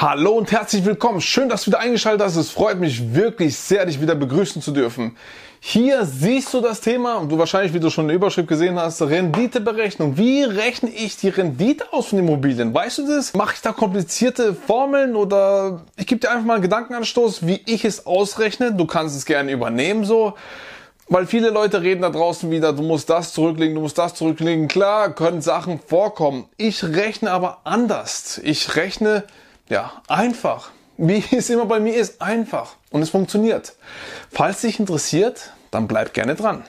Hallo und herzlich willkommen. Schön, dass du wieder eingeschaltet hast. Es freut mich wirklich sehr, dich wieder begrüßen zu dürfen. Hier siehst du das Thema und du wahrscheinlich, wie du schon in der Überschrift gesehen hast, Renditeberechnung. Wie rechne ich die Rendite aus von Immobilien? Weißt du das? Mache ich da komplizierte Formeln oder ich gebe dir einfach mal einen Gedankenanstoß, wie ich es ausrechne. Du kannst es gerne übernehmen so. Weil viele Leute reden da draußen wieder, du musst das zurücklegen, du musst das zurücklegen. Klar, können Sachen vorkommen. Ich rechne aber anders. Ich rechne, ja, einfach wie es immer bei mir ist, einfach. Und es funktioniert. Falls dich interessiert, dann bleib gerne dran.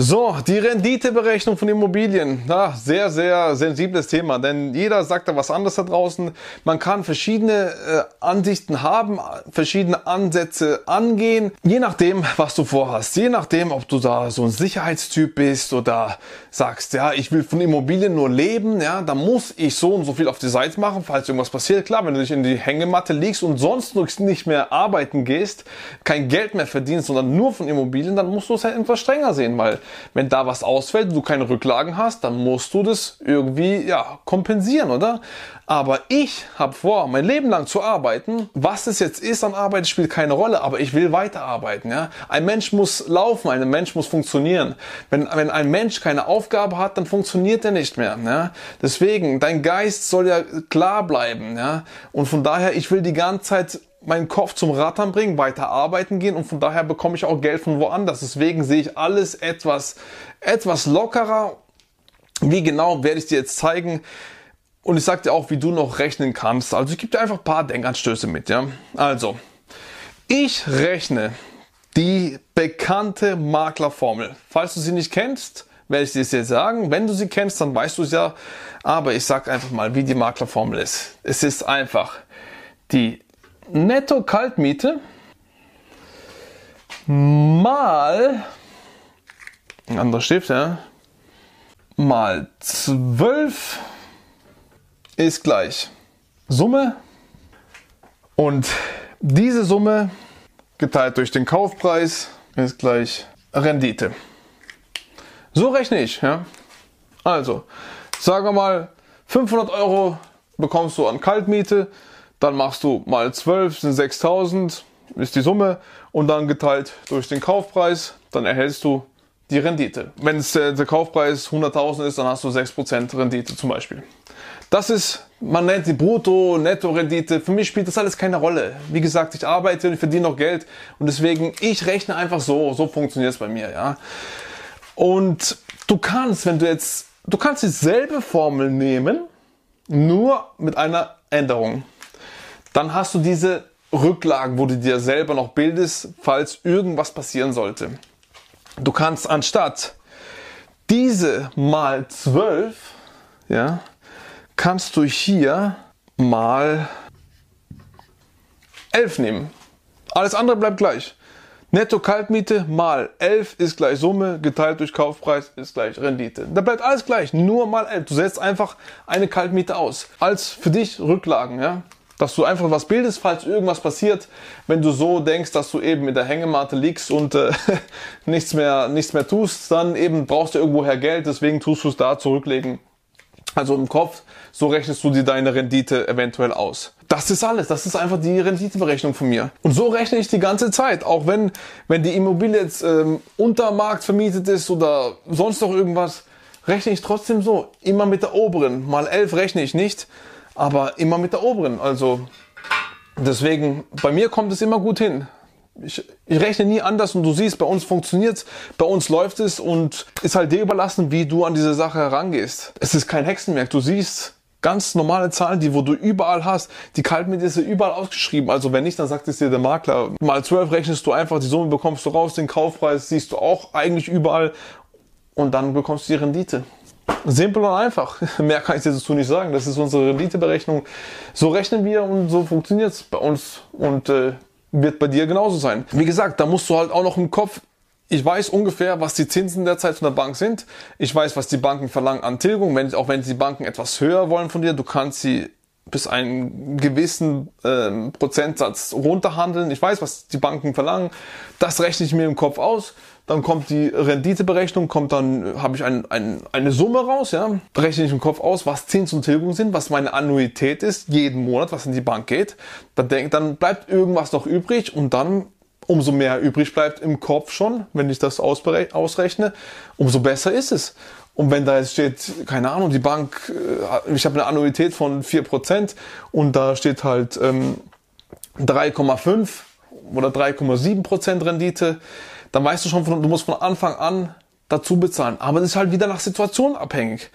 So, die Renditeberechnung von Immobilien. Ja, sehr, sehr sensibles Thema, denn jeder sagt da was anderes da draußen. Man kann verschiedene äh, Ansichten haben, verschiedene Ansätze angehen, je nachdem, was du vorhast. Je nachdem, ob du da so ein Sicherheitstyp bist oder sagst, ja, ich will von Immobilien nur leben, ja, dann muss ich so und so viel auf die Seite machen, falls irgendwas passiert. Klar, wenn du dich in die Hängematte legst und sonst nicht mehr arbeiten gehst, kein Geld mehr verdienst, sondern nur von Immobilien, dann musst du es halt etwas strenger sehen, weil wenn da was ausfällt, du keine Rücklagen hast, dann musst du das irgendwie ja, kompensieren, oder? Aber ich habe vor, mein Leben lang zu arbeiten. Was es jetzt ist an Arbeit, spielt keine Rolle, aber ich will weiterarbeiten. Ja? Ein Mensch muss laufen, ein Mensch muss funktionieren. Wenn, wenn ein Mensch keine Aufgabe hat, dann funktioniert er nicht mehr. Ja? Deswegen, dein Geist soll ja klar bleiben. Ja? Und von daher, ich will die ganze Zeit meinen Kopf zum Rattern bringen, weiter arbeiten gehen und von daher bekomme ich auch Geld von woanders. Deswegen sehe ich alles etwas, etwas lockerer. Wie genau werde ich dir jetzt zeigen. Und ich sage dir auch, wie du noch rechnen kannst. Also ich gebe dir einfach ein paar Denkanstöße mit. Ja? Also, ich rechne die bekannte Maklerformel. Falls du sie nicht kennst, werde ich dir jetzt sagen. Wenn du sie kennst, dann weißt du es ja. Aber ich sage einfach mal, wie die Maklerformel ist. Es ist einfach die Netto-Kaltmiete mal, ein anderer Stift, ja, mal 12 ist gleich Summe und diese Summe geteilt durch den Kaufpreis ist gleich Rendite. So rechne ich. Ja? Also, sagen wir mal, 500 Euro bekommst du an Kaltmiete, dann machst du mal 12, sind 6000, ist die Summe und dann geteilt durch den Kaufpreis, dann erhältst du die Rendite. Wenn es der, der Kaufpreis 100.000 ist, dann hast du 6% Rendite zum Beispiel. Das ist, man nennt die Brutto, Netto-Rendite. Für mich spielt das alles keine Rolle. Wie gesagt, ich arbeite und verdiene noch Geld und deswegen, ich rechne einfach so. So funktioniert es bei mir, ja. Und du kannst, wenn du jetzt, du kannst dieselbe Formel nehmen, nur mit einer Änderung dann hast du diese Rücklagen, wo du dir selber noch bildest, falls irgendwas passieren sollte. Du kannst anstatt diese mal 12, ja, kannst du hier mal 11 nehmen. Alles andere bleibt gleich. Netto Kaltmiete mal 11 ist gleich Summe, geteilt durch Kaufpreis ist gleich Rendite. Da bleibt alles gleich, nur mal 11. Du setzt einfach eine Kaltmiete aus. Als für dich Rücklagen, ja dass du einfach was bildest, falls irgendwas passiert, wenn du so denkst, dass du eben in der Hängematte liegst und äh, nichts mehr nichts mehr tust, dann eben brauchst du irgendwoher Geld, deswegen tust du es da zurücklegen. Also im Kopf, so rechnest du dir deine Rendite eventuell aus. Das ist alles, das ist einfach die Renditeberechnung von mir. Und so rechne ich die ganze Zeit, auch wenn wenn die Immobilie jetzt ähm, unter Markt vermietet ist oder sonst noch irgendwas, rechne ich trotzdem so, immer mit der oberen. Mal elf rechne ich nicht aber immer mit der oberen. Also deswegen, bei mir kommt es immer gut hin. Ich, ich rechne nie anders und du siehst, bei uns funktioniert's, bei uns läuft es und ist halt dir überlassen, wie du an diese Sache herangehst. Es ist kein Hexenwerk. Du siehst, Ganz normale Zahlen, die wo du überall hast. Die Kaltmiete ist ja überall ausgeschrieben. Also wenn nicht, dann sagt es dir der Makler. Mal 12 rechnest du einfach, die Summe bekommst du raus, den Kaufpreis siehst du auch eigentlich überall und dann bekommst du die Rendite. Simpel und einfach. Mehr kann ich dir dazu nicht sagen. Das ist unsere Renditeberechnung. So rechnen wir und so funktioniert es bei uns und äh, wird bei dir genauso sein. Wie gesagt, da musst du halt auch noch im Kopf ich weiß ungefähr, was die Zinsen derzeit von der Bank sind. Ich weiß, was die Banken verlangen an Tilgung, wenn, auch wenn die Banken etwas höher wollen von dir. Du kannst sie bis einen gewissen ähm, Prozentsatz runterhandeln. Ich weiß, was die Banken verlangen. Das rechne ich mir im Kopf aus. Dann kommt die Renditeberechnung, kommt dann, habe ich ein, ein, eine Summe raus, ja. Rechne ich im Kopf aus, was Zins und Tilgung sind, was meine Annuität ist, jeden Monat, was in die Bank geht. Dann, denk, dann bleibt irgendwas noch übrig und dann umso mehr übrig bleibt im Kopf schon, wenn ich das ausrechne, umso besser ist es. Und wenn da jetzt steht, keine Ahnung, die Bank, äh, ich habe eine Annuität von 4% und da steht halt ähm, 3,5 oder 3,7% Rendite, dann weißt du schon, du musst von Anfang an dazu bezahlen. Aber das ist halt wieder nach Situation abhängig.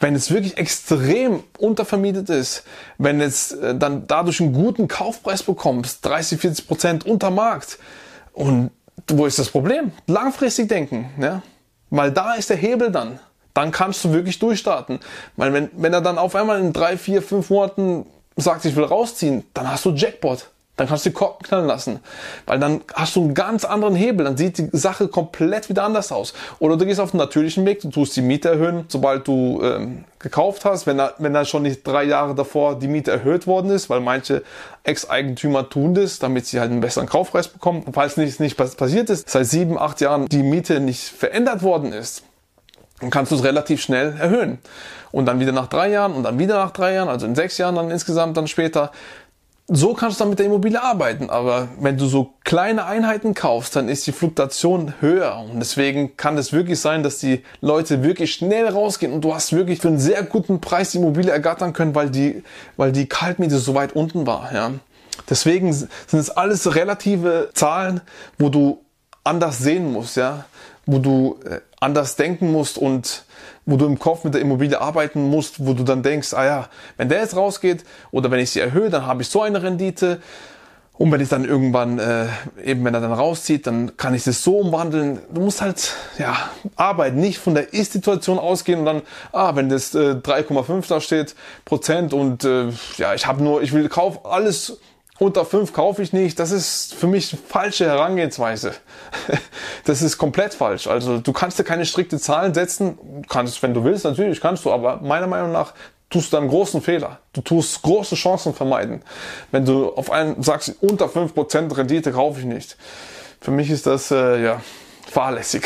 Wenn es wirklich extrem untervermietet ist, wenn es äh, dann dadurch einen guten Kaufpreis bekommst, 30, 40 Prozent unter Markt, und wo ist das Problem? Langfristig denken, ja? Weil da ist der Hebel dann. Dann kannst du wirklich durchstarten. Weil wenn, wenn er dann auf einmal in drei, vier, fünf Monaten sagt, ich will rausziehen, dann hast du Jackpot. Dann kannst du die Korken knallen lassen. Weil dann hast du einen ganz anderen Hebel. Dann sieht die Sache komplett wieder anders aus. Oder du gehst auf den natürlichen Weg, du tust die Miete erhöhen, sobald du ähm, gekauft hast. Wenn da, wenn da schon nicht drei Jahre davor die Miete erhöht worden ist, weil manche Ex-Eigentümer tun das, damit sie halt einen besseren Kaufpreis bekommen. Und falls nichts nicht passiert ist, seit sieben, acht Jahren die Miete nicht verändert worden ist, dann kannst du es relativ schnell erhöhen. Und dann wieder nach drei Jahren und dann wieder nach drei Jahren, also in sechs Jahren dann insgesamt dann später, so kannst du dann mit der Immobilie arbeiten. Aber wenn du so kleine Einheiten kaufst, dann ist die Fluktuation höher. Und deswegen kann es wirklich sein, dass die Leute wirklich schnell rausgehen und du hast wirklich für einen sehr guten Preis die Immobilie ergattern können, weil die, weil die Kaltmiete so weit unten war. Ja. Deswegen sind es alles relative Zahlen, wo du anders sehen musst, ja, wo du äh, anders denken musst und wo du im Kopf mit der Immobilie arbeiten musst, wo du dann denkst, ah ja, wenn der jetzt rausgeht oder wenn ich sie erhöhe, dann habe ich so eine Rendite. Und wenn ich dann irgendwann, äh, eben wenn er dann rauszieht, dann kann ich das so umwandeln. Du musst halt, ja, arbeiten, nicht von der Ist-Situation ausgehen und dann, ah, wenn das äh, 3,5 da steht, Prozent und äh, ja, ich habe nur, ich will kauf alles unter 5 kaufe ich nicht. Das ist für mich falsche Herangehensweise. Das ist komplett falsch. Also du kannst dir keine strikte Zahlen setzen. Kannst, wenn du willst, natürlich kannst du, aber meiner Meinung nach tust du einen großen Fehler. Du tust große Chancen vermeiden. Wenn du auf einen sagst, unter 5% Rendite kaufe ich nicht. Für mich ist das, äh, ja, fahrlässig.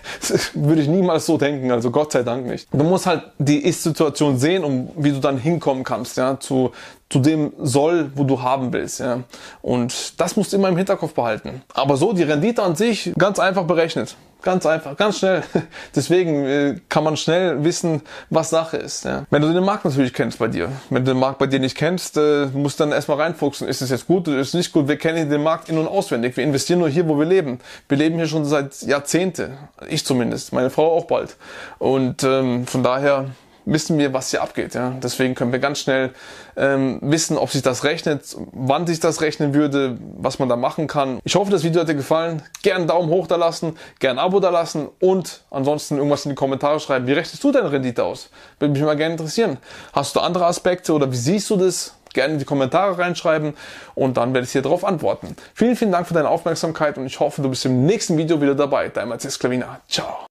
würde ich niemals so denken, also Gott sei Dank nicht. Du musst halt die Ist-Situation sehen, um wie du dann hinkommen kannst, ja, zu, zu dem Soll, wo du haben willst, ja. Und das musst du immer im Hinterkopf behalten. Aber so, die Rendite an sich, ganz einfach berechnet. Ganz einfach, ganz schnell. Deswegen äh, kann man schnell wissen, was Sache ist. Ja. Wenn du den Markt natürlich kennst bei dir. Wenn du den Markt bei dir nicht kennst, äh, musst du dann erstmal reinfuchsen. Ist es jetzt gut oder ist es nicht gut? Wir kennen den Markt in- und auswendig. Wir investieren nur hier, wo wir leben. Wir leben hier schon seit Jahrzehnte. Ich zumindest. Meine Frau auch bald. Und ähm, von daher wissen wir, was hier abgeht. Ja? Deswegen können wir ganz schnell ähm, wissen, ob sich das rechnet, wann sich das rechnen würde, was man da machen kann. Ich hoffe, das Video hat dir gefallen. Gerne einen Daumen hoch da lassen, gerne ein Abo da lassen und ansonsten irgendwas in die Kommentare schreiben. Wie rechnest du deine Rendite aus? Würde mich mal gerne interessieren. Hast du andere Aspekte oder wie siehst du das? Gerne in die Kommentare reinschreiben und dann werde ich dir darauf antworten. Vielen, vielen Dank für deine Aufmerksamkeit und ich hoffe, du bist im nächsten Video wieder dabei. Dein Matthias Klavina. Ciao.